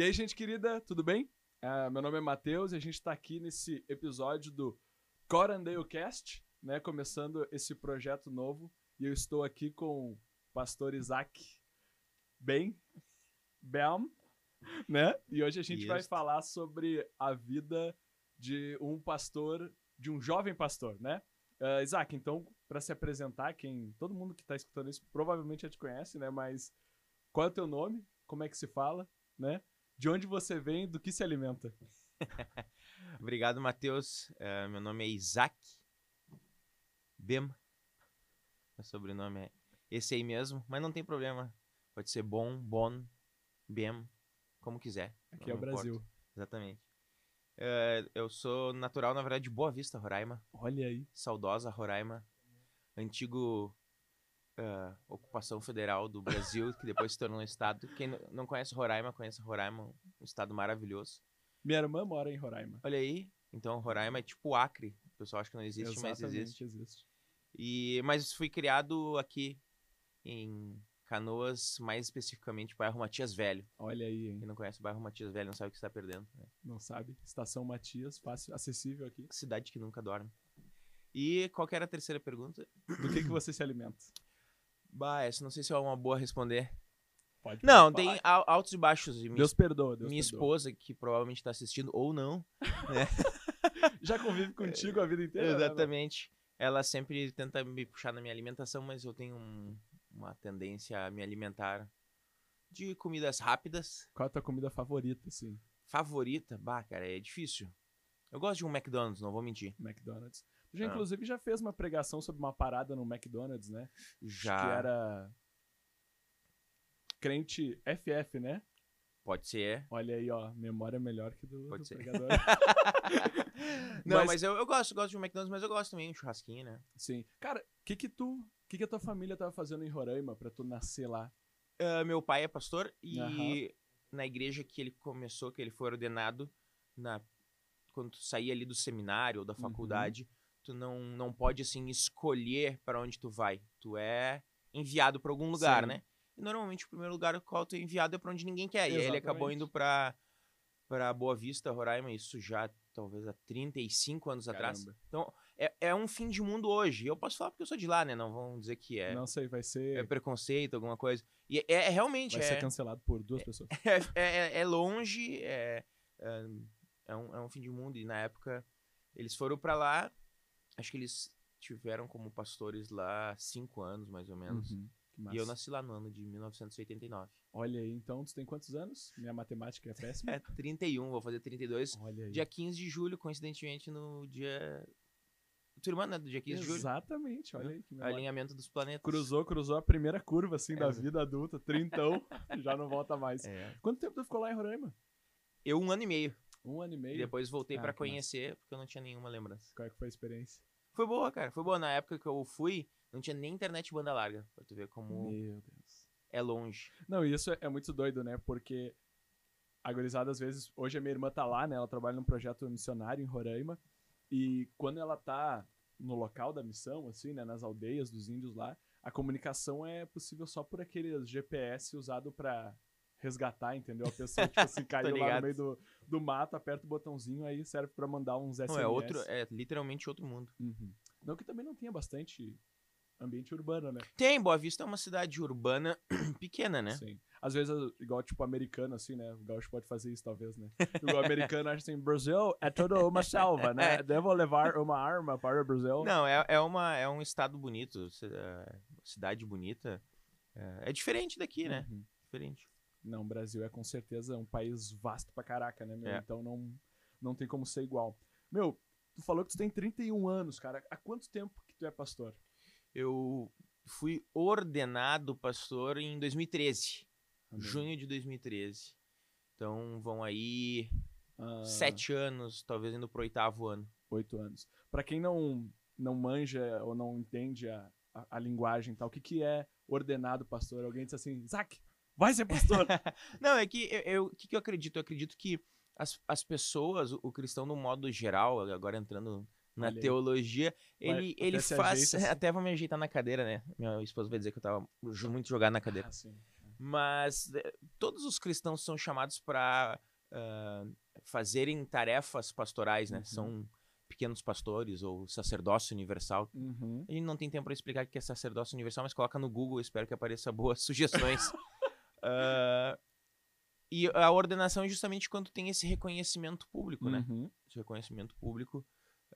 E aí, gente querida, tudo bem? Uh, meu nome é Matheus e a gente está aqui nesse episódio do Corandale Cast, né? Começando esse projeto novo. E eu estou aqui com o pastor Isaac Bem, Belm, né? E hoje a gente vai falar sobre a vida de um pastor, de um jovem pastor, né? Uh, Isaac, então, para se apresentar, quem todo mundo que está escutando isso provavelmente já te conhece, né? Mas qual é o teu nome? Como é que se fala, né? De onde você vem, do que se alimenta. Obrigado, Matheus. Uh, meu nome é Isaac Bem. Meu sobrenome é esse aí mesmo, mas não tem problema. Pode ser bom, bon, bem, como quiser. Aqui é o Brasil. Importa. Exatamente. Uh, eu sou natural, na verdade, de Boa Vista, Roraima. Olha aí. Saudosa Roraima. Antigo uh, ocupação federal do Brasil, que depois se tornou um estado. Quem não conhece Roraima, conhece Roraima, um estado maravilhoso. Minha irmã mora em Roraima. Olha aí. Então, Roraima é tipo Acre. O pessoal acha que não existe, Exatamente, mas existe. existe. E, mas fui criado aqui em Canoas, mais especificamente bairro Matias Velho. Olha aí, hein? Quem não conhece o bairro Matias Velho não sabe o que está perdendo. Né? Não sabe. Estação Matias, fácil, acessível aqui. Cidade que nunca dorme. E qual era a terceira pergunta? Do que, que você se alimenta? Bah, essa não sei se é uma boa responder. Pode não, tem altos e baixos. Minha, Deus perdoa. Deus minha perdoa. esposa, que provavelmente está assistindo, ou não, né? Já convive contigo a vida inteira. Né, Exatamente. Né? Ela sempre tenta me puxar na minha alimentação, mas eu tenho um, uma tendência a me alimentar de comidas rápidas. Qual é a tua comida favorita, assim? Favorita? Bah, cara, é difícil. Eu gosto de um McDonald's, não vou mentir. McDonald's. Já, ah. inclusive, já fez uma pregação sobre uma parada no McDonald's, né? Já. que era. Crente FF, né? Pode ser. Olha aí, ó. Memória melhor que do, Pode do ser. pregador. Não, mas, mas eu, eu, gosto, gosto de um McDonald's, mas eu gosto também de um churrasquinho, né? Sim. Cara, o que que tu. O que, que a tua família tava fazendo em Roraima pra tu nascer lá? Uh, meu pai é pastor e uhum. na igreja que ele começou, que ele foi ordenado, na, quando tu saía ali do seminário ou da uhum. faculdade, uhum tu não, não pode, assim, escolher para onde tu vai. Tu é enviado para algum lugar, Sim. né? E normalmente o primeiro lugar ao qual tu é enviado é para onde ninguém quer. Exatamente. E ele acabou indo para para Boa Vista, Roraima, isso já talvez há 35 anos Caramba. atrás. Então, é, é um fim de mundo hoje. Eu posso falar porque eu sou de lá, né? Não vão dizer que é. Não sei, vai ser. É preconceito, alguma coisa. E é, é realmente. Vai é, ser cancelado por duas é, pessoas. É, é, é longe, é, é, é, um, é um fim de mundo. E na época, eles foram para lá Acho que eles tiveram como pastores lá cinco anos, mais ou menos. Uhum, e eu nasci lá no ano de 1989. Olha aí, então tu tem quantos anos? Minha matemática é péssima. É, 31, vou fazer 32. Olha aí. Dia 15 de julho, coincidentemente no dia... Tua irmã, né? Do dia 15 Exatamente, de julho. Exatamente, olha aí. Que Alinhamento dos planetas. Cruzou, cruzou a primeira curva, assim, é, da vida adulta. Trintão, já não volta mais. É. Quanto tempo tu ficou lá em Roraima? Eu, um ano e meio. Um ano e meio? E depois voltei ah, para conhecer, porque eu não tinha nenhuma lembrança. Qual é que foi a experiência? Foi boa, cara. Foi boa. Na época que eu fui, não tinha nem internet banda larga. Pra tu ver como. Meu Deus. É longe. Não, isso é muito doido, né? Porque a gurizada, às vezes, hoje a minha irmã tá lá, né? Ela trabalha num projeto missionário em Roraima. E quando ela tá no local da missão, assim, né? Nas aldeias dos índios lá, a comunicação é possível só por aqueles GPS usado para resgatar, entendeu? A pessoa, tipo assim, caiu lá no meio do, do mato, aperta o botãozinho, aí serve para mandar uns SMS. Não, é outro, é literalmente outro mundo. Uhum. Não que também não tenha bastante ambiente urbano, né? Tem, Boa Vista é uma cidade urbana pequena, né? Sim. Às vezes, igual, tipo, americano, assim, né? O gaúcho pode fazer isso, talvez, né? O americano acha assim, Brasil é toda uma selva, né? É. Devo levar uma arma para o Brasil? Não, é, é, uma, é um estado bonito, é, cidade bonita. É, é diferente daqui, né? Uhum. Diferente. Não, o Brasil é com certeza um país vasto pra caraca, né, meu? É. Então não, não tem como ser igual. Meu, tu falou que tu tem 31 anos, cara. Há quanto tempo que tu é pastor? Eu fui ordenado pastor em 2013. Amém. Junho de 2013. Então vão aí ah. sete anos, talvez indo pro oitavo ano. Oito anos. Para quem não, não manja ou não entende a, a, a linguagem tal, o que, que é ordenado pastor? Alguém diz assim, Zac, Vai ser pastor. não, é que eu, o que, que eu acredito? Eu acredito que as, as pessoas, o, o cristão no modo geral, agora entrando na teologia, ele, ele faz. Ajeita. Até vou me ajeitar na cadeira, né? Minha esposa vai dizer que eu tava muito jogado na cadeira. Ah, sim. Mas eh, todos os cristãos são chamados para uh, fazerem tarefas pastorais, né? Uhum. São pequenos pastores ou sacerdócio universal. Uhum. A gente não tem tempo para explicar o que é sacerdócio universal, mas coloca no Google, espero que apareça boas sugestões. Ah, e a ordenação é justamente quando tem esse reconhecimento público, né? Uhum. Esse reconhecimento público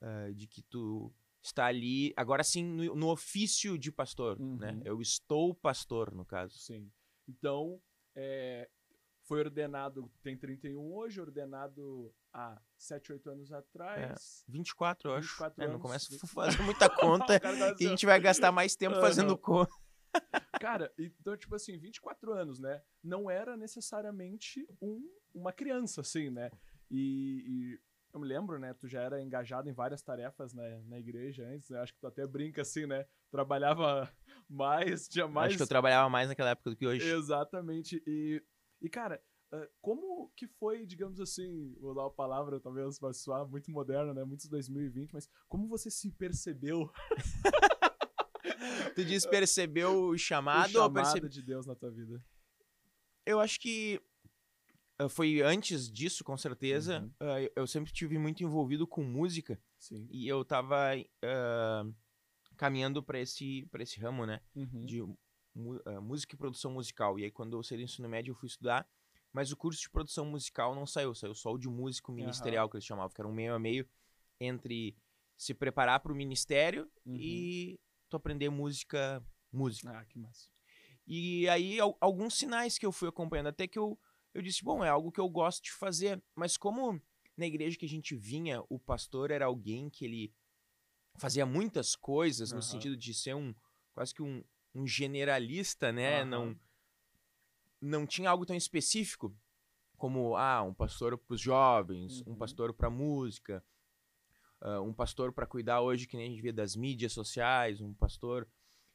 ah, de que tu está ali, agora sim, no, no ofício de pastor, né? Uhum. Eu estou pastor, no caso. Sim. Então, é, foi ordenado, tem 31 hoje, ordenado há 7, 8 anos atrás. 24, eu acho. 24 É, não anos, começa a 20. fazer muita conta tá e a assim, gente vai gastar mais tempo fazendo conta. Cara, então, tipo assim, 24 anos, né? Não era necessariamente um, uma criança, assim, né? E, e eu me lembro, né? Tu já era engajado em várias tarefas né, na igreja antes, né? Acho que tu até brinca assim, né? Trabalhava mais, tinha mais. Acho que eu trabalhava mais naquela época do que hoje. Exatamente. E, e cara, ah, como que foi, digamos assim, vou dar uma palavra, talvez vai soar muito moderna, né? Muitos 2020, mas como você se percebeu Tu disse percebeu o chamado, o ou chamado percebe... de Deus na tua vida? Eu acho que ah, foi antes disso, com certeza. Uhum. Ah, eu- sempre tive muito envolvido com música Sim. e eu tava ah, caminhando para esse, pra esse ramo, né? Uhum. de ah, música e produção musical. E aí, quando eu saí do ensino médio, eu fui estudar. Mas o curso de produção musical não saiu, saiu só o de músico ministerial, que eles chamavam, que era um meio a meio entre se preparar para o ministério Uhum. e tu aprender música, música. Ah, que massa. E aí, al- alguns sinais que eu fui acompanhando, até que eu, eu disse, bom, é algo que eu gosto de fazer. Mas como na igreja que a gente vinha, o pastor era alguém que ele fazia muitas coisas, no Aham. sentido de ser um, quase que um, um generalista, né? Aham. Não, não tinha algo tão específico como, ah, um pastor para os jovens, um Uhum. pastor para música, ah, um pastor para cuidar hoje, que nem a gente vê das mídias sociais, um pastor...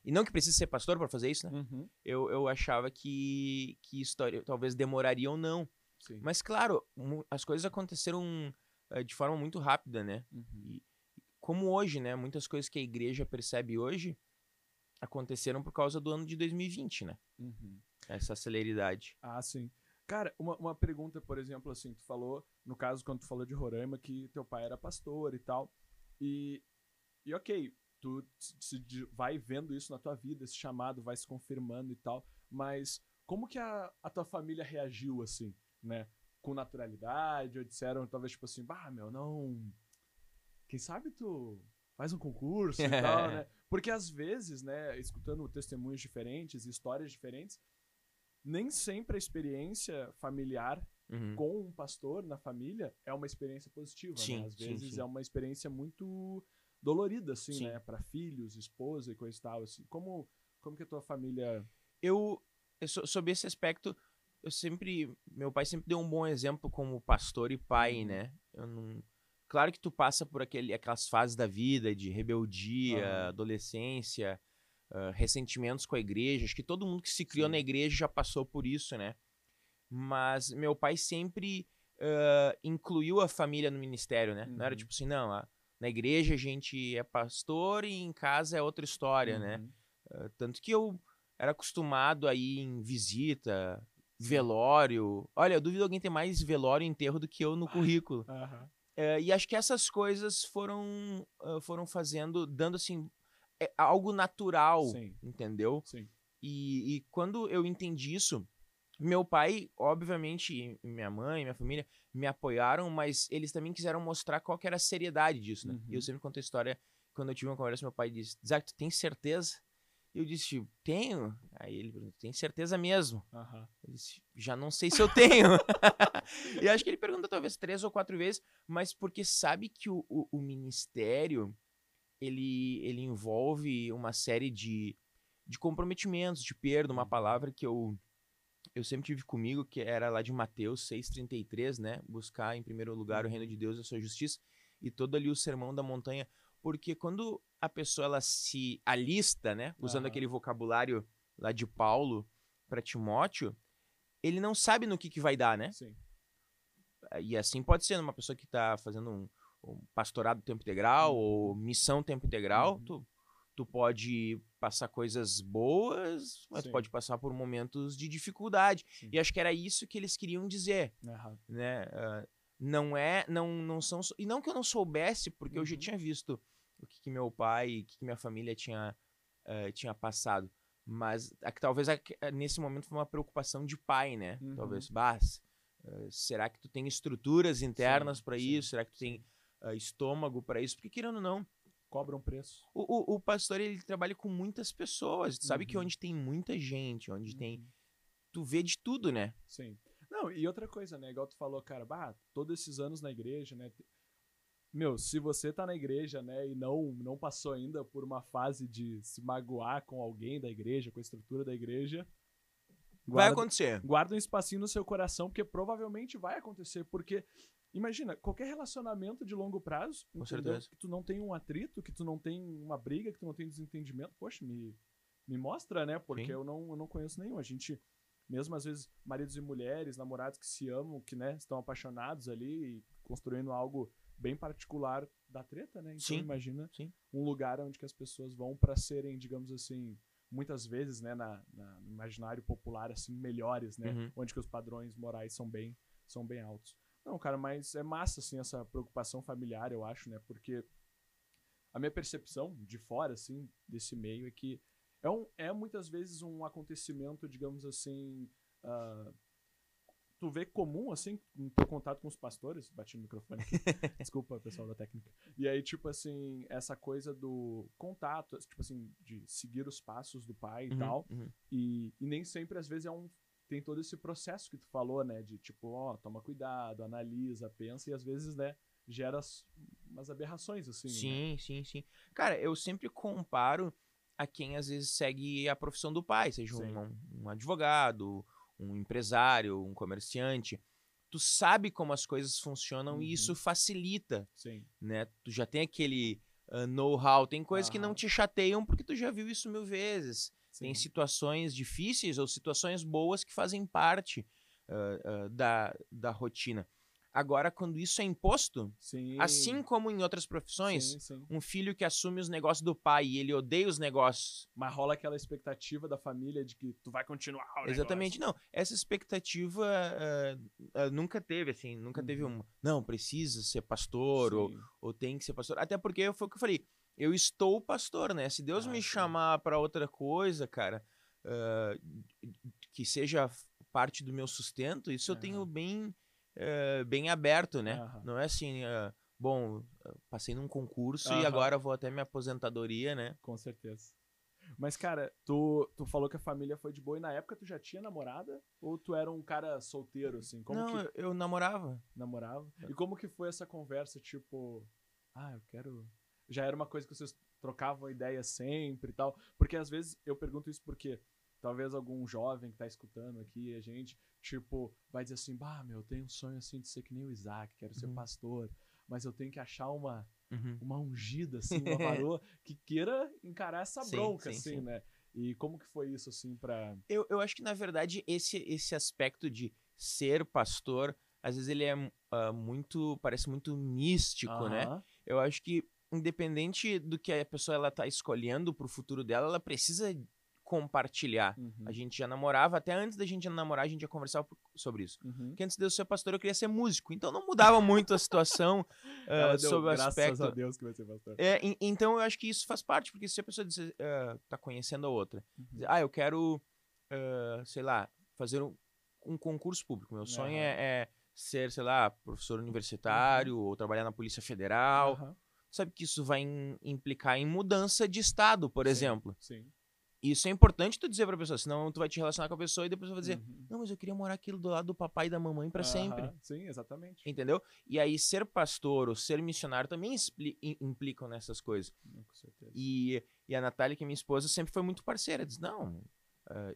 E não que precise ser pastor para fazer isso, né? Uhum. eu, eu achava que, que tor- talvez demoraria ou não. Sim. Mas, claro, as coisas aconteceram eh, de forma muito rápida, né? Uhum. Como hoje, né? Muitas coisas que a igreja percebe hoje aconteceram por causa do ano de 2020, né? Uhum. Essa celeridade. Ah, sim. Cara, uma, uma pergunta, por exemplo, assim, tu falou, no caso, quando tu falou de Roraima, que teu pai era pastor e tal. E, e ok, tu se- vai vendo isso na tua vida, esse chamado vai se confirmando e tal. Mas como que a, a tua família reagiu, assim, né? Com naturalidade, ou disseram, talvez, tipo assim, bah, meu, não. Quem sabe tu faz um concurso e tal, né? Porque às vezes, né, escutando testemunhos diferentes, histórias diferentes, nem sempre a experiência familiar Uhum. com um pastor na família é uma experiência positiva, Sim, né? Às sim, vezes sim. é uma experiência muito dolorida, assim, Sim. né? Para filhos, esposa e coisa e tal, assim. Como, como que a tua família... eu, eu so- sob esse aspecto, eu sempre, meu pai sempre deu um bom exemplo como pastor e pai, Uhum. né? Eu não, claro que tu passa por aquele, aquelas fases da vida de rebeldia, Aham. adolescência, ressentimentos com a igreja. Acho que todo mundo que se criou Sim. na igreja já passou por isso, né? Mas meu pai sempre ah, incluiu a família no ministério, né? Não era Uhum. tipo assim, não, a- na igreja a gente é pastor e em casa é outra história, né? Uhum. Uh, tanto que eu era acostumado a ir em visita, velório. Olha, eu duvido alguém ter mais velório e enterro do que eu no currículo. Aham. Uh, e acho que essas coisas foram, uh, foram fazendo, dando assim, é, algo natural, Sim. entendeu? Sim. E, e quando eu entendi isso, meu pai, obviamente, minha mãe, minha família, me apoiaram, mas eles também quiseram mostrar qual que era a seriedade disso, né? E eu Uhum. sempre conto a história, quando eu tive uma conversa, meu pai disse, Isaac, tu tem certeza? Eu disse, tenho. Aí ele perguntou, tem certeza mesmo? Aham. Eu disse, já não sei se eu tenho. e acho que ele perguntou talvez três ou quatro vezes, mas porque sabe que o, o, o ministério, ele, ele envolve uma série de, de comprometimentos, de perda, uma Uhum. palavra que eu, eu sempre tive comigo, que era lá de Mateus 6,33, né? Buscar em primeiro lugar o reino de Deus e a sua justiça, e todo ali o sermão da montanha, porque quando a pessoa ela se alista, né? Usando aquele vocabulário lá de Paulo para Timóteo, ele não sabe no que, que vai dar, né? Sim. E assim pode ser numa pessoa que tá fazendo um pastorado tempo integral Uhum. ou missão tempo integral. Uhum. Tu, tu pode passar coisas boas, mas tu Sim. pode passar por momentos de dificuldade. Sim. E acho que era isso que eles queriam dizer, Aham. né? Ah, não é, não, não são, e não que eu não soubesse, porque eu já Uhum. tinha visto o que, que meu pai, e o que, que minha família tinha, eh, tinha passado. Mas que talvez aque- eh, nesse momento foi uma preocupação de pai, né? Uhum. Talvez, Bas, eh, será que tu tem estruturas internas para isso? Será que tu tem ah, estômago para isso? Porque querendo ou não, Cobra um preço. o, o, o pastor ele trabalha com muitas pessoas. Tu sabe que Uhum. onde tem muita gente, onde tem. Uhum. Tu vê de tudo, né? Sim. Não, e outra coisa, né? Igual tu falou, cara, bah, todos esses anos na igreja, né? Meu, se você tá na igreja, né, e não, não passou ainda por uma fase de se magoar com alguém da igreja, com a estrutura da igreja, Vai guarda, acontecer. guarda um espacinho no seu coração, porque provavelmente vai acontecer. Porque, imagina, qualquer relacionamento de longo prazo, Com entendeu? certeza. que tu não tem um atrito, que tu não tem uma briga, que tu não tem desentendimento, poxa, me, me mostra, né? Porque Sim. eu não, eu não conheço nenhum. A gente, mesmo às vezes, maridos e mulheres, namorados que se amam, que, né, estão apaixonados ali e construindo algo bem particular da treta, né? Então, Sim. imagina Sim. um lugar onde que as pessoas vão para serem, digamos assim, muitas vezes, né, na, na- no imaginário popular, assim, melhores, né? Uhum. Onde que os padrões morais são bem, são bem altos. Não, cara, mas é massa, assim, essa preocupação familiar, eu acho, né? Porque a minha percepção de fora, assim, desse meio é que é, um, é muitas vezes um acontecimento, digamos assim, ah, tu vê comum, assim, no teu contato com os pastores, bati no microfone aqui, desculpa, pessoal da técnica, e aí, tipo assim, essa coisa do contato, tipo assim, de seguir os passos do pai e Uhum, tal, uhum. e, e nem sempre, às vezes, é um. Tem todo esse processo que tu falou, né? De tipo, ó, toma cuidado, analisa, pensa, e às vezes, né, gera as- umas aberrações, assim. né? Sim, sim, sim. Cara, eu sempre comparo a quem às vezes segue a profissão do pai, seja um, um advogado, um empresário, um comerciante. Tu sabe como as coisas funcionam Uhum. e isso facilita, Sim. né? Tu já tem aquele ah, know-how, tem coisas que não te chateiam porque tu já viu isso mil vezes. Tem sim. situações difíceis ou situações boas que fazem parte ah, ah, da, da rotina. Agora, quando isso é imposto, Sim. assim como em outras profissões, Sim, sim. um filho que assume os negócios do pai e ele odeia os negócios. Mas rola aquela expectativa da família de que tu vai continuar o Exatamente, negócio. não. Essa expectativa ah, ah, nunca teve, assim, nunca teve Uhum. uma. Não, precisa ser pastor ou, ou tem que ser pastor. Até porque foi o que eu falei. Eu estou pastor, né? Se Deus Ah, me sim. chamar para outra coisa, cara, ah, que seja parte do meu sustento, isso eu tenho bem, eh, bem aberto, né? Aham. Não é assim, ah, bom, ah, passei num concurso e Aham. agora vou até minha aposentadoria, né? Com certeza. Mas, cara, tu, tu falou que a família foi de boa e na época tu já tinha namorada? Ou tu era um cara solteiro, assim? Como Não, que eu, eu namorava. namorava? E como que foi essa conversa, tipo, ah, eu quero. Já era uma coisa que vocês trocavam ideia sempre e tal? Porque às vezes eu pergunto isso porque talvez algum jovem que tá escutando aqui a gente, tipo, vai dizer assim, bah, meu, eu tenho um sonho assim de ser que nem o Isaac, quero ser Uhum. pastor, mas eu tenho que achar uma, Uhum. uma ungida, assim, uma varoa que queira encarar essa Sim, bronca, sim, assim, sim. né? E como que foi isso, assim, pra. Eu, eu acho que, na verdade, esse, esse aspecto de ser pastor, às vezes ele é ah, muito, parece muito místico, né? Eu acho que, independente do que a pessoa ela tá escolhendo pro futuro dela, ela precisa compartilhar. uhum, A gente já namorava, até antes da gente namorar, a gente já conversava sobre isso. uhum. Porque antes de eu ser pastor, eu queria ser músico. Então não mudava muito a situação ah, Ela deu, sobre o graças aspecto. a Deus que vai ser pastor. É, en- então eu acho que isso faz parte, porque se a pessoa diz, ah, tá conhecendo a outra, Uhum. ah, eu quero, ah, sei lá, fazer um, um concurso público. Meu sonho é, é ser, sei lá, professor universitário ou trabalhar na Polícia Federal. Sabe que isso vai im- implicar em mudança de estado, por sim, exemplo. Sim. Isso é importante tu dizer pra pessoa, senão tu vai te relacionar com a pessoa e depois tu vai dizer, Uhum. não, mas eu queria morar aquilo do lado do papai e da mamãe pra sempre. Aham, Sim, exatamente. Entendeu? E aí, ser pastor ou ser missionário também implicam nessas coisas. Com certeza. E, e a Natália, que é minha esposa, sempre foi muito parceira. Diz, não,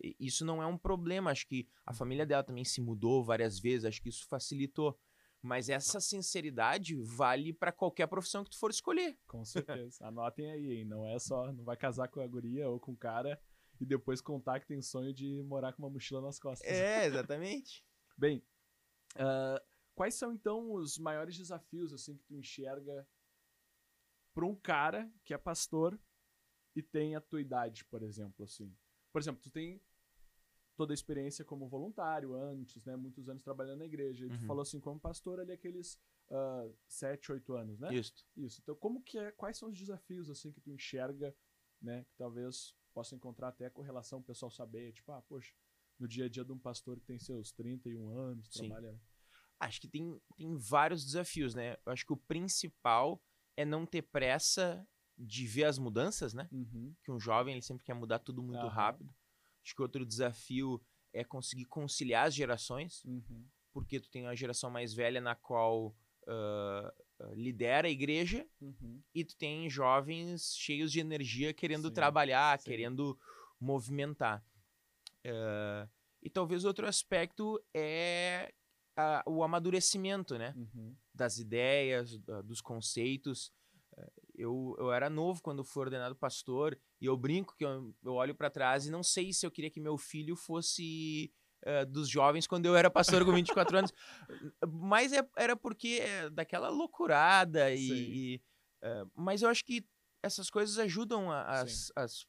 i- isso não é um problema. Acho que a família dela também se mudou várias vezes. Acho que isso facilitou. Mas essa sinceridade vale pra qualquer profissão que tu for escolher. Com certeza. Anotem aí, hein? Não é só. Não vai casar com a guria ou com o cara e depois contar que tem sonho de morar com uma mochila nas costas. É, exatamente. Bem, ah, quais são então os maiores desafios assim que tu enxerga para um cara que é pastor e tem a tua idade, por exemplo, assim. Por exemplo, tu tem toda a experiência como voluntário antes, né? Muitos anos trabalhando na igreja. E tu Uhum. falou assim, como pastor ali aqueles ah, sete, oito anos, né? Isso. Isso. Então, como que é, quais são os desafios assim que tu enxerga, né, que talvez possa encontrar até com relação o pessoal saber, tipo, ah, poxa, no dia a dia de um pastor que tem seus 31 anos, Sim. trabalha Acho que tem, tem vários desafios, né? Eu acho que o principal é não ter pressa de ver as mudanças, né? Uhum. Que um jovem ele sempre quer mudar tudo muito Aham. rápido. Acho que outro desafio é conseguir conciliar as gerações, Uhum. porque tu tem uma geração mais velha na qual ah, lidera a igreja Uhum. e tu tem jovens cheios de energia querendo Sim, trabalhar, sim. querendo movimentar. Eh, e talvez outro aspecto é a- o amadurecimento, né? Uhum. Das ideias, dos conceitos. Eu, eu era novo quando fui ordenado pastor e eu brinco que eu, eu olho para trás e não sei se eu queria que meu filho fosse eh, dos jovens quando eu era pastor com 24 anos. Mas é- era porque é daquela loucurada e, e, eh, mas eu acho que essas coisas ajudam a- as, as,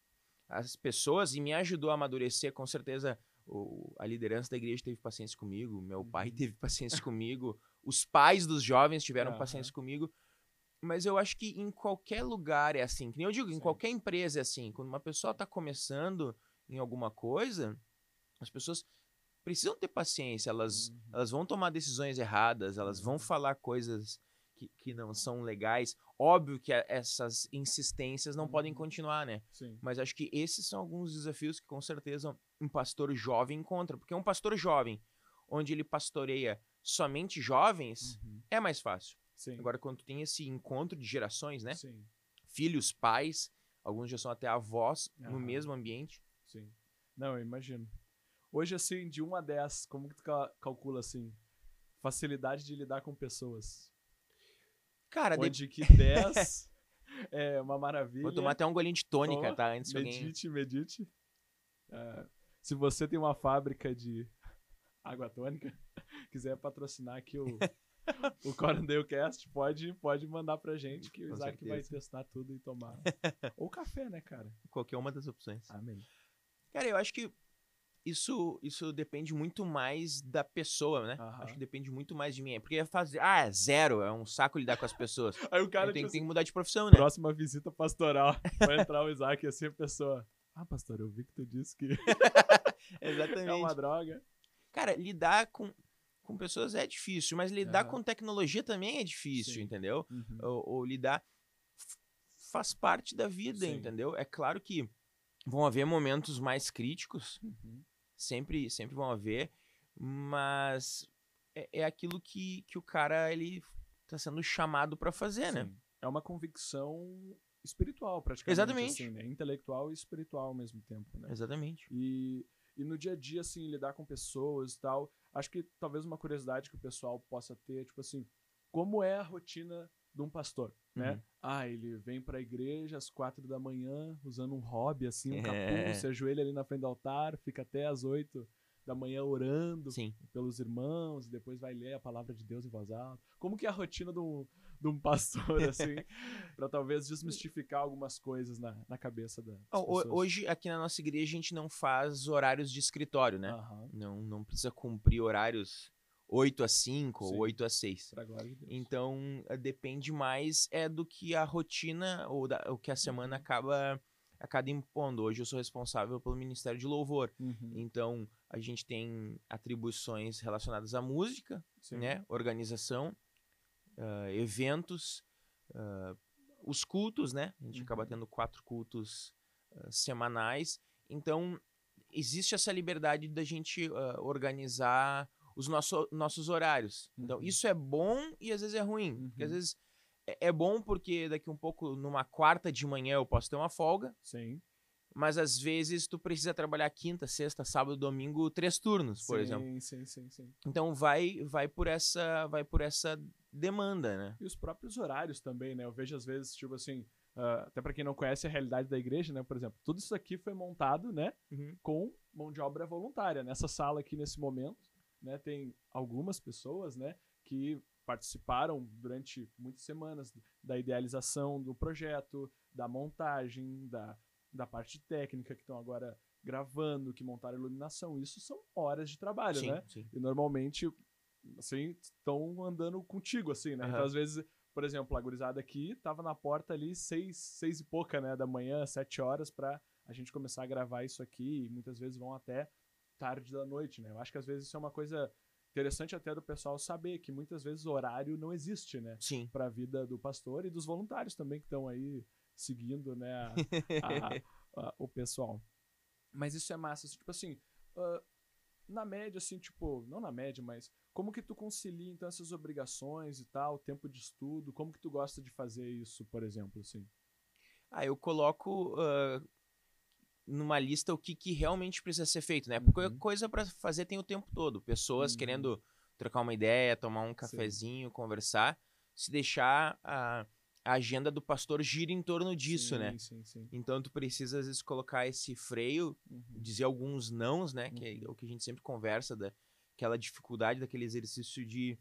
as pessoas e me ajudou a amadurecer, com certeza. O, a liderança da igreja teve paciência comigo, meu pai Uhum. teve paciência comigo, os pais dos jovens tiveram Aham. paciência comigo. Mas eu acho que em qualquer lugar é assim. Que nem eu digo, em Sim. qualquer empresa é assim. Quando uma pessoa está começando em alguma coisa, as pessoas precisam ter paciência. Elas, Uhum. elas vão tomar decisões erradas, elas vão Uhum. falar coisas que, que não são legais. Óbvio que a- essas insistências não podem Uhum. continuar, né? Sim. Mas acho que esses são alguns desafios que com certeza um pastor jovem encontra. Porque um pastor jovem, onde ele pastoreia somente jovens, Uhum. é mais fácil. Sim. Agora, quando tu tem esse encontro de gerações, né? Sim. Filhos, pais, alguns já são até avós no mesmo ambiente. Sim. Não, eu imagino. Hoje, assim, de 1 a 10, como que tu ca- calcula, assim, facilidade de lidar com pessoas? Cara, de... Onde que 10 é uma maravilha. vou tomar até um golinho de tônica, Toma, tá? Antes que alguém... Medite, medite. Ah, se você tem uma fábrica de água tônica, quiser patrocinar aqui o, o Corandale Cast, pode, pode mandar pra gente que o Com Isaac vai certeza. testar tudo e tomar. Ou café, né, cara? Qualquer uma das opções. Amém. Cara, eu acho que isso, isso depende muito mais da pessoa, né? Aham. Acho que depende muito mais de mim. Porque fazer... Ah, é zero. É um saco lidar com as pessoas. Aí o cara, eu tenho, tipo que assim, mudar de profissão, né? próxima visita pastoral, vai entrar o Isaac e assim a pessoa... Ah, pastor, eu vi que tu disse que Exatamente. é uma droga. Cara, lidar com, com pessoas é difícil, mas lidar com tecnologia também é difícil, Sim. entendeu? Uhum. ou, ou lidar faz parte da vida, Sim. entendeu? É claro que vão haver momentos mais críticos, Uhum. sempre, sempre vão haver, mas é, é aquilo que, que o cara ele tá sendo chamado para fazer, né? Sim. É uma convicção espiritual, praticamente. Exatamente. Assim, né? Intelectual e espiritual ao mesmo tempo, né? Exatamente. E, e no dia a dia, assim, lidar com pessoas e tal, acho que talvez uma curiosidade que o pessoal possa ter, tipo assim, como é a rotina de um pastor, né? Uhum. Ah, ele vem pra igreja às quatro da manhã, usando um hobby, assim, um É. capuz, se ajoelha ali na frente do altar, fica até às oito da manhã orando Sim. pelos irmãos, e depois vai ler a palavra de Deus em voz alta. Como que é a rotina de um, de um pastor, assim, pra talvez desmistificar algumas coisas na, na cabeça da? Hoje, aqui na nossa igreja, a gente não faz horários de escritório, né? Aham, Não, não precisa cumprir horários 8 a 5 Sim. ou 8 a 6. pra glória de. Então, eh, depende mais é do que a rotina ou da- o que a semana acaba, acaba impondo. Hoje eu sou responsável pelo Ministério de Louvor. Uhum, Então, a gente tem atribuições relacionadas à música, sim. né? Organização, ah, eventos, ah, os cultos, né? A gente acaba Uhum. tendo quatro cultos ah, semanais. Então, existe essa liberdade da gente organizar os nosso, nossos horários. Então, Uhum. isso é bom e às vezes é ruim. Porque às Uhum. vezes é, é bom porque daqui um pouco, numa quarta de manhã, eu posso ter uma folga. Sim. Mas às vezes tu precisa trabalhar quinta, sexta, sábado, domingo, três turnos, por sim, exemplo. Sim, sim, sim. Então vai vai por essa vai por essa demanda, né? E os próprios horários também, né? Eu vejo às vezes, tipo assim, ah, até pra quem não conhece a realidade da igreja, né? Por exemplo, tudo isso aqui foi montado, né? Com mão de obra voluntária. Nessa sala aqui, nesse momento, né? Tem algumas pessoas, né? Que participaram durante muitas semanas da idealização do projeto, da montagem, da da parte técnica, que estão agora gravando, que montaram iluminação. Isso são horas de trabalho, sim, né? sim. E normalmente, assim, estão andando contigo, assim, né? Aham. Então, às vezes, por exemplo, a gurizada aqui tava na porta ali seis, seis e pouca, né, da manhã, sete horas, pra a gente começar a gravar isso aqui. E muitas vezes vão até tarde da noite, né? Eu acho que às vezes isso é uma coisa interessante até do pessoal saber, que muitas vezes o horário não existe, né? Sim. Pra vida do pastor e dos voluntários também que estão aí seguindo, né, a- a- a- o pessoal. Mas isso é massa, assim, tipo assim, ah, na média, assim, tipo, não na média, mas como que tu concilia, então, essas obrigações e tal, tempo de estudo, como que tu gosta de fazer isso, por exemplo, assim? Ah, eu coloco ah, numa lista o que, que realmente precisa ser feito, né? Porque Uhum. coisa pra fazer tem o tempo todo. Pessoas Uhum. querendo trocar uma ideia, tomar um cafezinho, conversar. Se deixar a, a agenda do pastor gira em torno disso, sim, né? Sim, sim. Então tu precisa às vezes colocar esse freio, Uhum. dizer alguns nãos, né? Que é Uhum. o que a gente sempre conversa, da, aquela dificuldade daquele exercício de,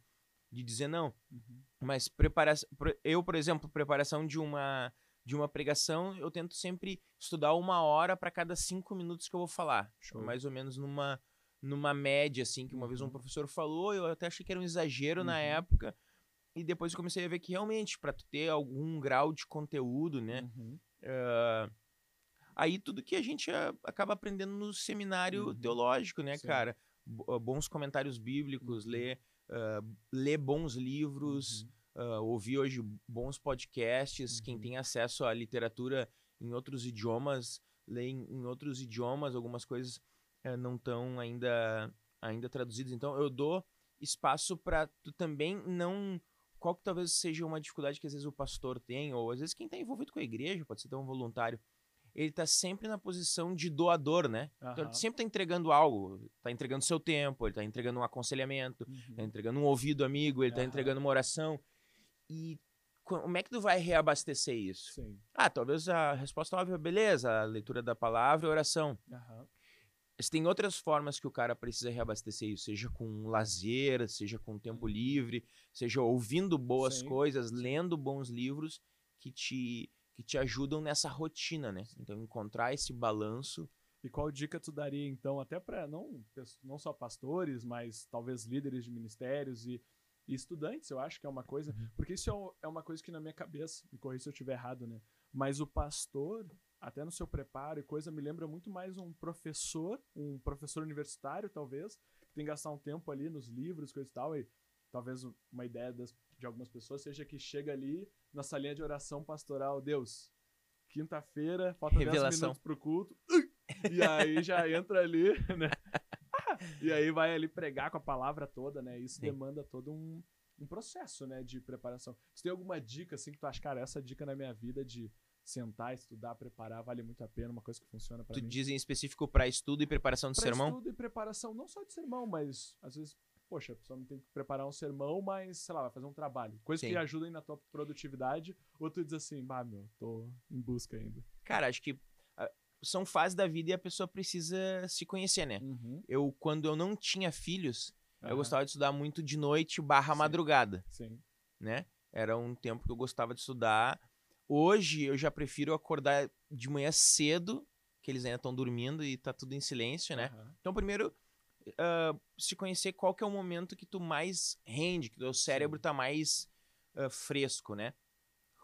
de dizer não. Uhum. Mas preparação, eu, por exemplo, preparação de uma de uma pregação, eu tento sempre estudar uma hora para cada cinco minutos que eu vou falar, Show. mais ou menos numa numa média assim que uma vez um Uhum. professor falou, eu até achei que era um exagero na Uhum. época e depois comecei a ver que realmente para tu ter algum grau de conteúdo, né, Uhum. ah, aí tudo que a gente ah, acaba aprendendo no seminário Uhum. teológico, né, Sim. cara, ah, bons comentários bíblicos, Uhum. ler ah, ler bons livros Uhum. ah, ouvir hoje bons podcasts, quem Uhum. tem acesso à literatura em outros idiomas, lê em, em outros idiomas, algumas coisas eh, não estão ainda, ainda traduzidas. Então eu dou espaço para tu também não. Qual que talvez seja uma dificuldade que às vezes o pastor tem, ou às vezes quem está envolvido com a igreja, pode ser até um voluntário, ele está sempre na posição de doador, né? Então Aham. ele sempre está entregando algo, está entregando seu tempo, ele está entregando um aconselhamento, Uhum. tá entregando um ouvido amigo, ele tá Aham. entregando uma oração. E co- como é que tu vai reabastecer isso? Sim. Ah, talvez a resposta óbvia, beleza, a leitura da palavra e a oração. Mas tem outras formas que o cara precisa reabastecer isso, seja com lazer, seja com tempo livre, seja ouvindo boas Sim, coisas, lendo bons livros que te que te ajudam nessa rotina, né? Então encontrar esse balanço. E qual dica tu daria, então, até para não, não só pastores, mas talvez líderes de ministérios e, e estudantes, eu acho que é uma coisa. Uhum. Porque isso é, é uma coisa que na minha cabeça, me corrija se eu estiver errado, né? Mas o pastor, até no seu preparo e coisa, me lembra muito mais um professor, um professor universitário, talvez, que tem que gastar um tempo ali nos livros, coisa e tal, e talvez um- uma ideia das- de algumas pessoas seja que chega ali na salinha de oração pastoral, Deus, quinta-feira, falta 10 Revelação. minutos pro culto, e aí já entra ali, né? E aí vai ali pregar com a palavra toda, né? Isso Sim. demanda todo um, um processo, né, de preparação. Você tem alguma dica, assim, que tu acha, cara, essa dica na minha vida de sentar, estudar, preparar, vale muito a pena, uma coisa que funciona pra Tu mim? diz em específico para estudo e preparação de Pra sermão? estudo e preparação, não só de sermão, mas às vezes, poxa, a pessoa não tem que preparar um sermão, mas, sei lá, vai fazer um trabalho. Coisas Sim. que ajudem na tua produtividade, ou tu diz assim, bah, meu, tô em busca ainda. Cara, acho que são fases da vida e a pessoa precisa se conhecer, né? Uhum. Eu, quando eu não tinha filhos, eu Aham. gostava de estudar muito de noite barra Sim. madrugada, Sim. né? Era um tempo que eu gostava de estudar. Hoje eu já prefiro acordar de manhã cedo, que eles ainda estão dormindo e tá tudo em silêncio, né? Aham. Então, primeiro, ah, se conhecer qual que é o momento que tu mais rende, que teu cérebro tá mais ah, fresco, né?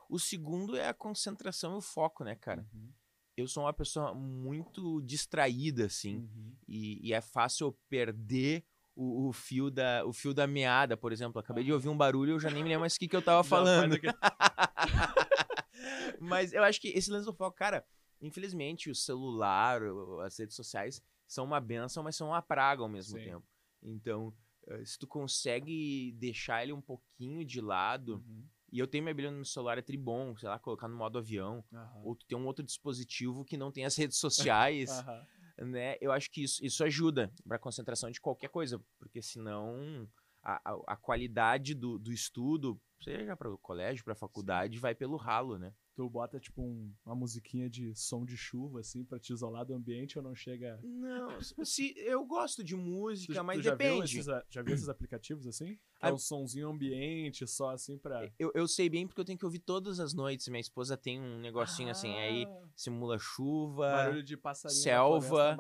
O segundo é a concentração e o foco, né, cara? Uhum. Eu sou uma pessoa muito distraída, assim, Uhum. e, e é fácil eu perder o, o fio da, o fio da meada, por exemplo. Acabei de ouvir um barulho, eu já nem me lembro mais o que, que eu tava falando. aquele- Mas eu acho que esse lance do foco, cara, infelizmente o celular, as redes sociais são uma benção, mas são uma praga ao mesmo Sim. tempo. Então, eh, se tu consegue deixar ele um pouquinho de lado, Uhum. E eu tenho minha Bíblia no meu celular, é tribom, sei lá, colocar no modo avião, Aham. ou tu tem um outro dispositivo que não tem as redes sociais, Aham. né? Eu acho que isso, isso ajuda pra concentração de qualquer coisa, porque senão a, a, a qualidade do, do estudo, seja para o colégio, para a faculdade, vai pelo ralo, né? Tu bota, tipo, um, uma musiquinha de som de chuva, assim, pra te isolar do ambiente ou não chega. Não, se, eu gosto de música, Tu- mas tu já Viu depende. esses, a- já viu esses aplicativos assim? Que Ah, é um sonzinho ambiente, só assim pra. Eu, eu sei bem porque eu tenho que ouvir todas as noites. Minha esposa tem um negocinho assim, aí Ah, simula chuva, Barulho de passarinho selva,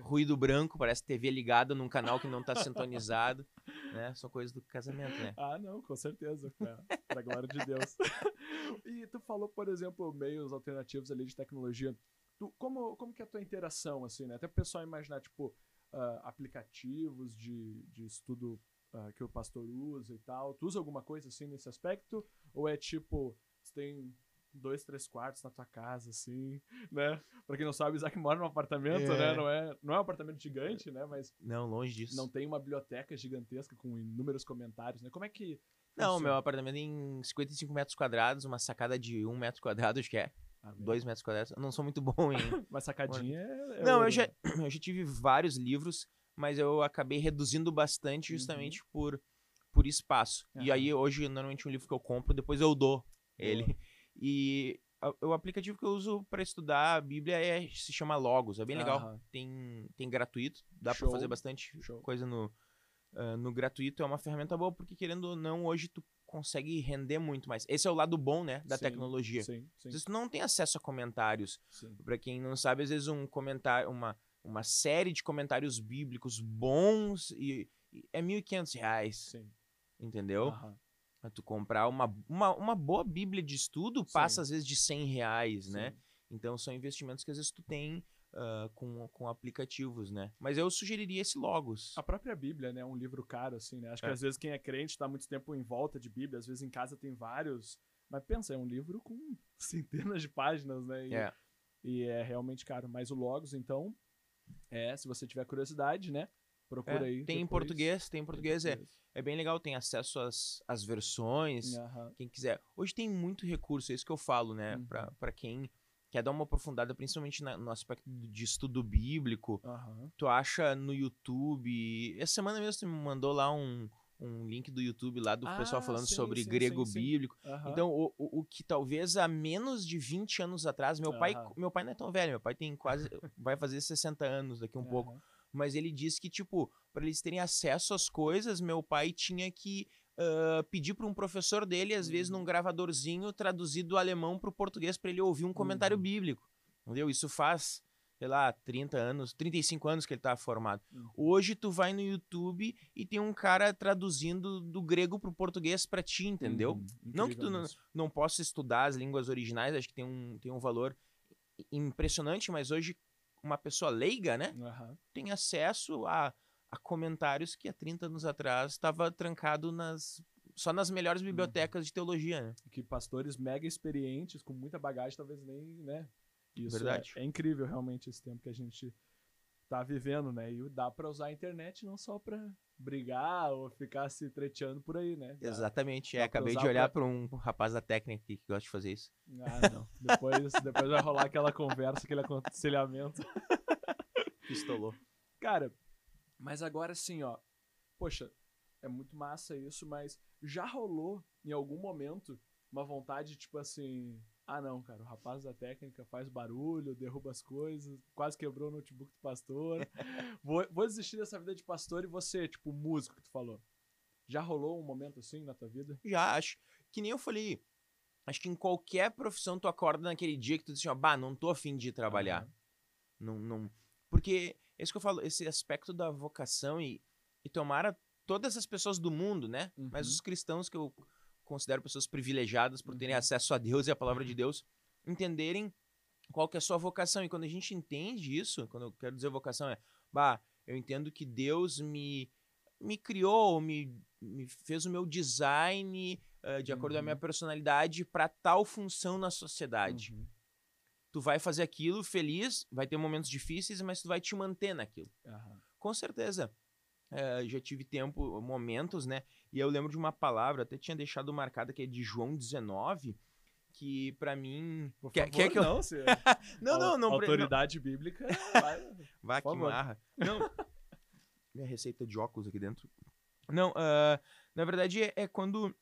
ruído branco, parece TV ligada num canal que não tá sintonizado, né? São coisas do casamento, né? Ah, não, com certeza. Pra, pra glória de Deus. e tu falou, por exemplo, meios alternativos ali de tecnologia. Tu, como, como que é a tua interação, assim, né? Até o pessoal imaginar, tipo, ah, aplicativos de, de estudo ah, que o pastor usa e tal. Tu usa alguma coisa assim nesse aspecto? Ou é tipo, você tem dois, três quartos na tua casa, assim, né? Pra quem não sabe, o Isaac mora num apartamento, É. né? Não é, não é um apartamento gigante, né? Mas Não, longe disso. não tem uma biblioteca gigantesca com inúmeros comentários, né? Como é que. Não, meu apartamento tem 55 metros quadrados, uma sacada de 1 metro quadrado, acho que é. Ah. 2 metros quadrados. Eu não sou muito bom em. Mas sacadinha é. é Não, eu já, né? eu já tive vários livros, mas eu acabei reduzindo bastante justamente por, por espaço. E Uhum. Aham. aí, hoje, normalmente, um livro que eu compro, depois eu dou ele. E a- o aplicativo que eu uso para estudar a Bíblia é, se chama Logos, é bem legal. Aham. Tem, tem gratuito, dá para fazer bastante Show. coisa no, ah, no gratuito. É uma ferramenta boa, porque querendo ou não, hoje tu consegue render muito mais. Esse é o lado bom, né, da Sim, tecnologia. Sim, sim, tu não tem acesso a comentários. Pra quem não sabe, às vezes um comentário, uma, uma série de comentários bíblicos bons e, e é 1.500 reais, sim. entendeu? Aham. Tu comprar uma, uma, uma boa bíblia de estudo Sim. passa às vezes de 100 reais, né? Sim. Então são investimentos que às vezes tu tem ah, com, com aplicativos, né? Mas eu sugeriria esse Logos. A própria Bíblia, né? É um livro caro, assim, né? Acho que É. às vezes quem é crente tá muito tempo em volta de Bíblia, às vezes em casa tem vários. Mas pensa, é um livro com centenas de páginas, né? E É. e é realmente caro. Mas o Logos, então, é, se você tiver curiosidade, né? Procura É, aí. tem em português, tem em português, é, é bem legal, tem acesso às, às versões. Aham. quem quiser. Hoje tem muito recurso, é isso que eu falo, né? Uhum. Pra Pra quem quer dar uma aprofundada, principalmente na- no aspecto de estudo bíblico. Aham. Tu acha no YouTube. Essa semana mesmo tu me mandou lá um, um link do YouTube lá do pessoal Ah, falando sim, sobre sim, grego sim, bíblico. Aham. Então, o, o, o que talvez há menos de 20 anos atrás, meu pai, Aham. meu pai não é tão velho, meu pai tem quase. vai fazer 60 anos daqui um pouco Aham. Mas ele disse que, tipo, para eles terem acesso às coisas, meu pai tinha que ah, pedir para um professor dele, às vezes Uhum. num gravadorzinho, traduzido do alemão para o português, para ele ouvir um comentário Uhum. bíblico. Entendeu? Isso faz, sei lá, 30 anos, 35 anos que ele tá formado. Uhum. Hoje tu vai no YouTube e tem um cara traduzindo do grego pro português para ti, entendeu? Uhum. Não que tu não, não possa estudar as línguas originais, acho que tem um, tem um valor impressionante, mas hoje uma pessoa leiga, né? Aham. tem acesso a, a comentários que há 30 anos atrás estava trancado nas só nas melhores Uhum. bibliotecas de teologia, né? que pastores mega experientes, com muita bagagem, talvez nem, né? Isso Verdade. É, é incrível realmente esse tempo que a gente tá vivendo, né? E dá pra usar a internet não só pra brigar ou ficar se treteando por aí, né? Exatamente. É, acabei de olhar para um rapaz da técnica que gosta de fazer isso. Ah, não. Depois, depois vai rolar aquela conversa, aquele aconselhamento. Pistolou. Cara, mas agora sim, ó. Poxa, é muito massa isso, mas já rolou em algum momento uma vontade, tipo assim. Ah, não, cara, o rapaz da técnica faz barulho, derruba as coisas, quase quebrou o notebook do pastor. vou, vou desistir dessa vida de pastor e você, tipo, músico que tu falou. Já rolou um momento assim na tua vida? Já acho que nem eu falei. Acho que em qualquer profissão tu acorda naquele dia que tu diz assim, ó, bah, não tô afim de trabalhar. Aham. Não, não... Porque, isso que eu falo, esse aspecto da vocação e, e tomara todas as pessoas do mundo, né? Mas Uhum. os cristãos que eu considero pessoas privilegiadas por terem Uhum. acesso a Deus e a palavra de Deus, entenderem qual que é a sua vocação. E quando a gente entende isso, quando eu quero dizer vocação é, bah, eu entendo que Deus me, me criou, me, me fez o meu design eh, de acordo com a minha Uhum. personalidade para tal função na sociedade Uhum. tu vai fazer aquilo feliz, vai ter momentos difíceis, mas tu vai te manter naquilo. Aham. Com certeza. É, já tive tempo, momentos, né? E eu lembro de uma palavra, até tinha deixado marcada, que é de João 19, que pra mim. Por Quer- favor, quer que eu- não, se- Não, não, não. Autoridade bíblica. vai- Vai que marra. Não. Minha receita de óculos aqui dentro Não, uh, na verdade é, é, quando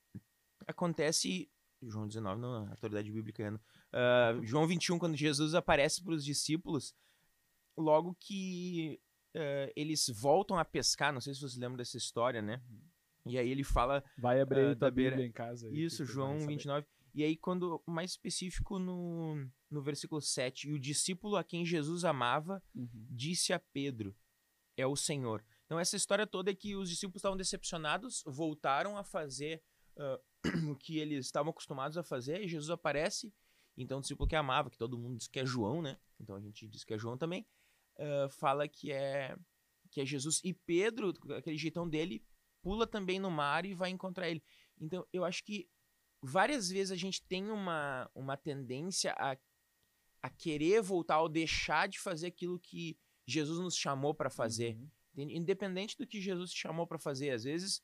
acontece. João 19, não, autoridade bíblica. Uh, João 21, quando Jesus aparece para os discípulos, logo que uh, eles voltam a pescar, não sei se vocês lembram dessa história, né? E aí ele fala. Vai abrir uh, da Bíblia em casa. Aí, isso, João 29. E aí, quando mais específico no, no versículo 7, e o discípulo a quem Jesus amava uhum. disse a Pedro: É o Senhor. Então, essa história toda é que os discípulos estavam decepcionados, voltaram a fazer uh, o que eles estavam acostumados a fazer, e Jesus aparece. Então, o discípulo que amava, que todo mundo diz que é João, né? Então, a gente diz que é João também, uh, fala que é, que é Jesus. E Pedro, aquele jeitão dele, pula também no mar e vai encontrar ele. Então, eu acho que várias vezes a gente tem uma, uma tendência a, a querer voltar ou deixar de fazer aquilo que Jesus nos chamou para fazer. Uhum. Independente do que Jesus te chamou para fazer, às vezes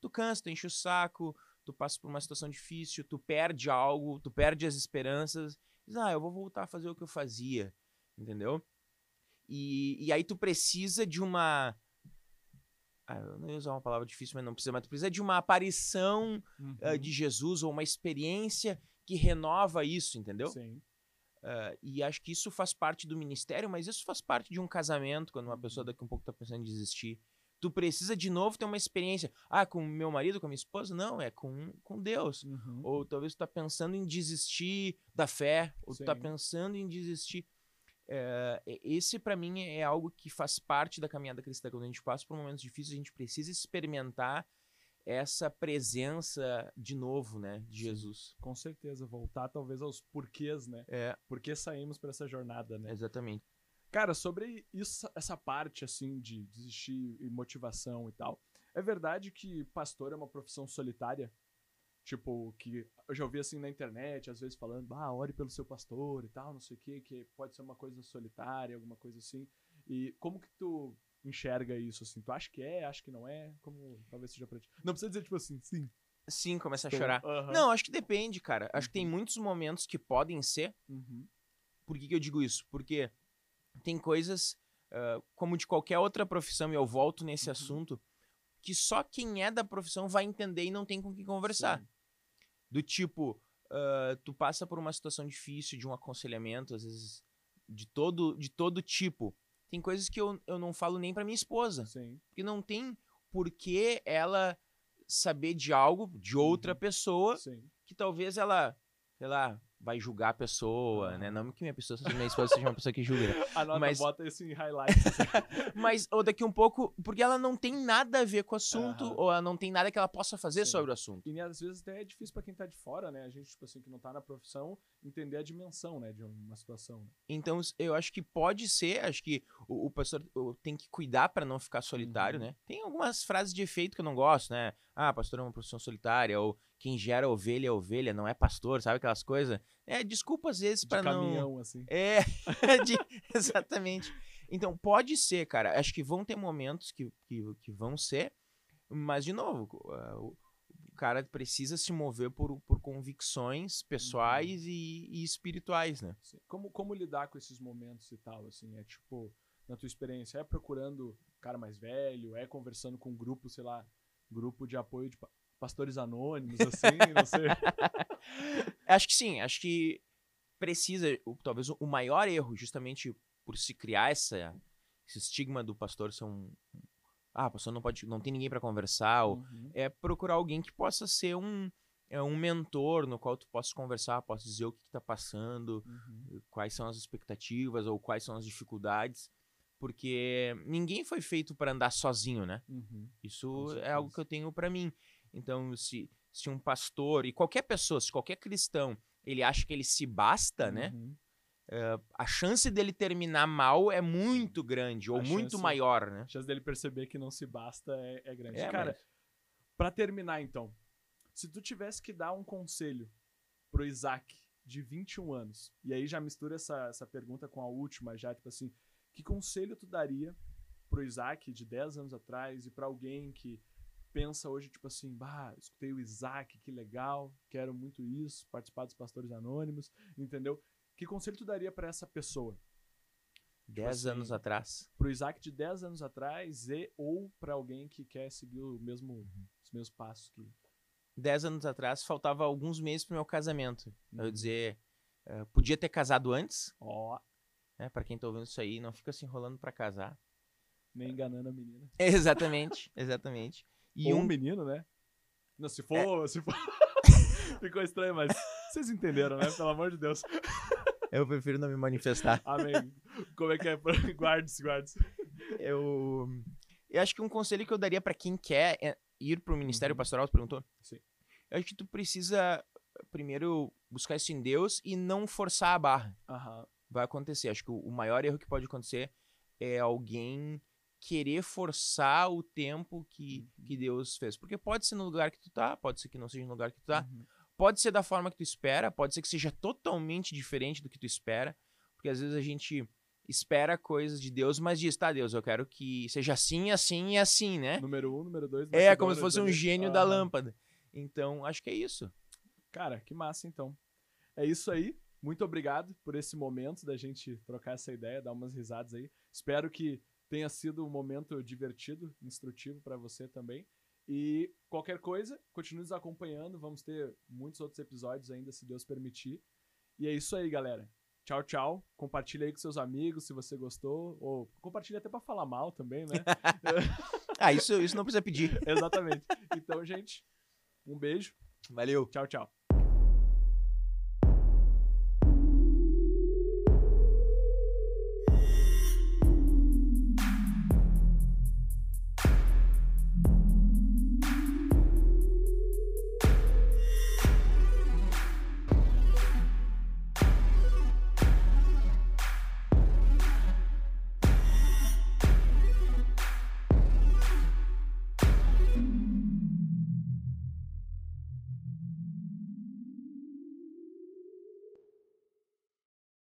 tu cansa, tu enche o saco, tu passa por uma situação difícil, tu perde algo, tu perde as esperanças, diz, ah, eu vou voltar a fazer o que eu fazia, entendeu? E, e aí tu precisa de uma. Ah, eu não ia usar uma palavra difícil, mas não precisa, mas tu precisa de uma aparição uhum. uh, de Jesus ou uma experiência que renova isso, entendeu? Sim. Uh, e acho que isso faz parte do ministério, mas isso faz parte de um casamento, quando uma pessoa uhum. daqui um pouco tá pensando em desistir. Tu precisa de novo ter uma experiência. Ah, com meu marido, com a minha esposa? Não, é com, com Deus. Uhum. Ou talvez tu tá pensando em desistir da fé, ou Sim. tu tá pensando em desistir. É, esse, para mim, é algo que faz parte da caminhada cristã. Quando a gente passa por momentos difíceis, a gente precisa experimentar essa presença de novo, né, de Jesus. Com certeza, voltar talvez aos porquês, né? É. Por que saímos para essa jornada, né? Exatamente. Cara, sobre isso, essa parte assim de desistir e motivação e tal. É verdade que pastor é uma profissão solitária? Tipo, que eu já ouvi assim na internet, às vezes falando, ah, ore pelo seu pastor e tal, não sei o quê, que pode ser uma coisa solitária, alguma coisa assim. E como que tu enxerga isso, assim? Tu acha que é, acha que não é? Como talvez seja pra ti? Não precisa dizer, tipo assim, sim. Sim, começa a chorar. Não, acho que depende, cara. Acho que tem uhum. muitos momentos que podem ser. Uhum. Por que, que eu digo isso? Porque tem coisas, uh, como de qualquer outra profissão, e eu volto nesse uhum. assunto, que só quem é da profissão vai entender e não tem com quem conversar. Sim. Do tipo, uh, tu passa por uma situação difícil de um aconselhamento, às vezes de todo, de todo tipo. Tem coisas que eu, eu não falo nem para minha esposa. Sim. Porque não tem por que ela saber de algo de outra uhum. pessoa Sim. que talvez ela, sei lá, vai julgar a pessoa, né? Não que minha pessoa, minha esposa seja uma pessoa que julga. Né? Anota, mas bota isso em highlights. Assim. mas ou daqui um pouco, porque ela não tem nada a ver com o assunto, uhum. ou ela não tem nada que ela possa fazer Sim. sobre o assunto. E às vezes até é difícil para quem tá de fora, né? A gente, tipo assim, que não tá na profissão, entender a dimensão, né, de uma situação. Né? Então, eu acho que pode ser, acho que o, o pastor tem que cuidar para não ficar solitário, uhum. né? Tem algumas frases de efeito que eu não gosto, né? Ah, pastor é uma profissão solitária, ou quem gera ovelha é ovelha, não é pastor, sabe aquelas coisas? É, desculpa às vezes para não. caminhão, assim. É, de... exatamente. Então, pode ser, cara. Acho que vão ter momentos que, que, que vão ser, mas, de novo, o cara precisa se mover por, por convicções pessoais uhum. e, e, espirituais, né? Como, como lidar com esses momentos e tal, assim? É tipo, na tua experiência, é procurando cara mais velho, é conversando com um grupo, sei lá, grupo de apoio de pastores anônimos, assim, não sei. acho que sim, acho que precisa, talvez o maior erro, justamente por se criar essa, esse estigma do pastor ser um. Ah, pastor não pode, não tem ninguém para conversar, uhum. ou, é procurar alguém que possa ser um, é um mentor no qual tu possa conversar, possa dizer o que está passando, uhum. quais são as expectativas ou quais são as dificuldades, porque ninguém foi feito para andar sozinho, né? Uhum. Isso é algo que eu tenho para mim. Então, se, se um pastor, e qualquer pessoa, se qualquer cristão, ele acha que ele se basta, né? uhum. né? Uh, a chance dele terminar mal é muito grande, ou a muito chance, maior, né? A chance dele perceber que não se basta é, é grande. É, Cara, mas... para terminar então, se tu tivesse que dar um conselho pro Isaac de 21 anos, e aí já mistura essa, essa pergunta com a última, já, tipo assim, que conselho tu daria pro Isaac de 10 anos atrás e para alguém que pensa hoje, tipo assim, bah, escutei o Isaac, que legal, quero muito isso, participar dos Pastores Anônimos, entendeu? Que conselho tu daria para essa pessoa? 10 assim, anos atrás. Pro Isaac de 10 anos atrás e ou para alguém que quer seguir o mesmo, os mesmos passos que. 10 anos atrás, faltava alguns meses pro meu casamento. Eu Uhum. ia dizer, eh, podia ter casado antes, Ó, né? Pra quem tá ouvindo isso aí, não fica se enrolando pra casar. nem enganando a menina. Exatamente, exatamente. E ou um um menino, né? Não, se for. Se for... Ficou estranho, mas vocês entenderam, né? Pelo amor de Deus. Eu prefiro não me manifestar. Amém. Como é que é? Guarde-se, guarde-se. Eu, eu acho que um conselho que eu daria pra quem quer é ir pro ministério Uhum. pastoral, tu perguntou? Sim. Eu acho que tu precisa primeiro buscar isso em Deus e não forçar a barra. Aham. Vai acontecer. Acho que o o maior erro que pode acontecer é alguém querer forçar o tempo que, Uhum. que Deus fez. Porque pode ser no lugar que tu tá, pode ser que não seja no lugar que tu tá. Uhum. Pode ser da forma que tu espera, pode ser que seja totalmente diferente do que tu espera, porque às vezes a gente espera coisas de Deus, mas diz, tá, Deus, eu quero que seja assim, assim e assim, né? Número um, número dois. É, como se fosse um gênio da Aham. lâmpada. Então, acho que é isso. Cara, que massa então. É isso aí. Muito obrigado por esse momento da gente trocar essa ideia, dar umas risadas aí. Espero que tenha sido um momento divertido, instrutivo para você também. E qualquer coisa, continue nos acompanhando. Vamos ter muitos outros episódios ainda, se Deus permitir. E é isso aí, galera. Tchau, tchau. Compartilha aí com seus amigos se você gostou. Ou compartilha até para falar mal também, né? Ah, isso, isso não precisa pedir. Exatamente. Então, gente, um beijo. Valeu. Tchau, tchau.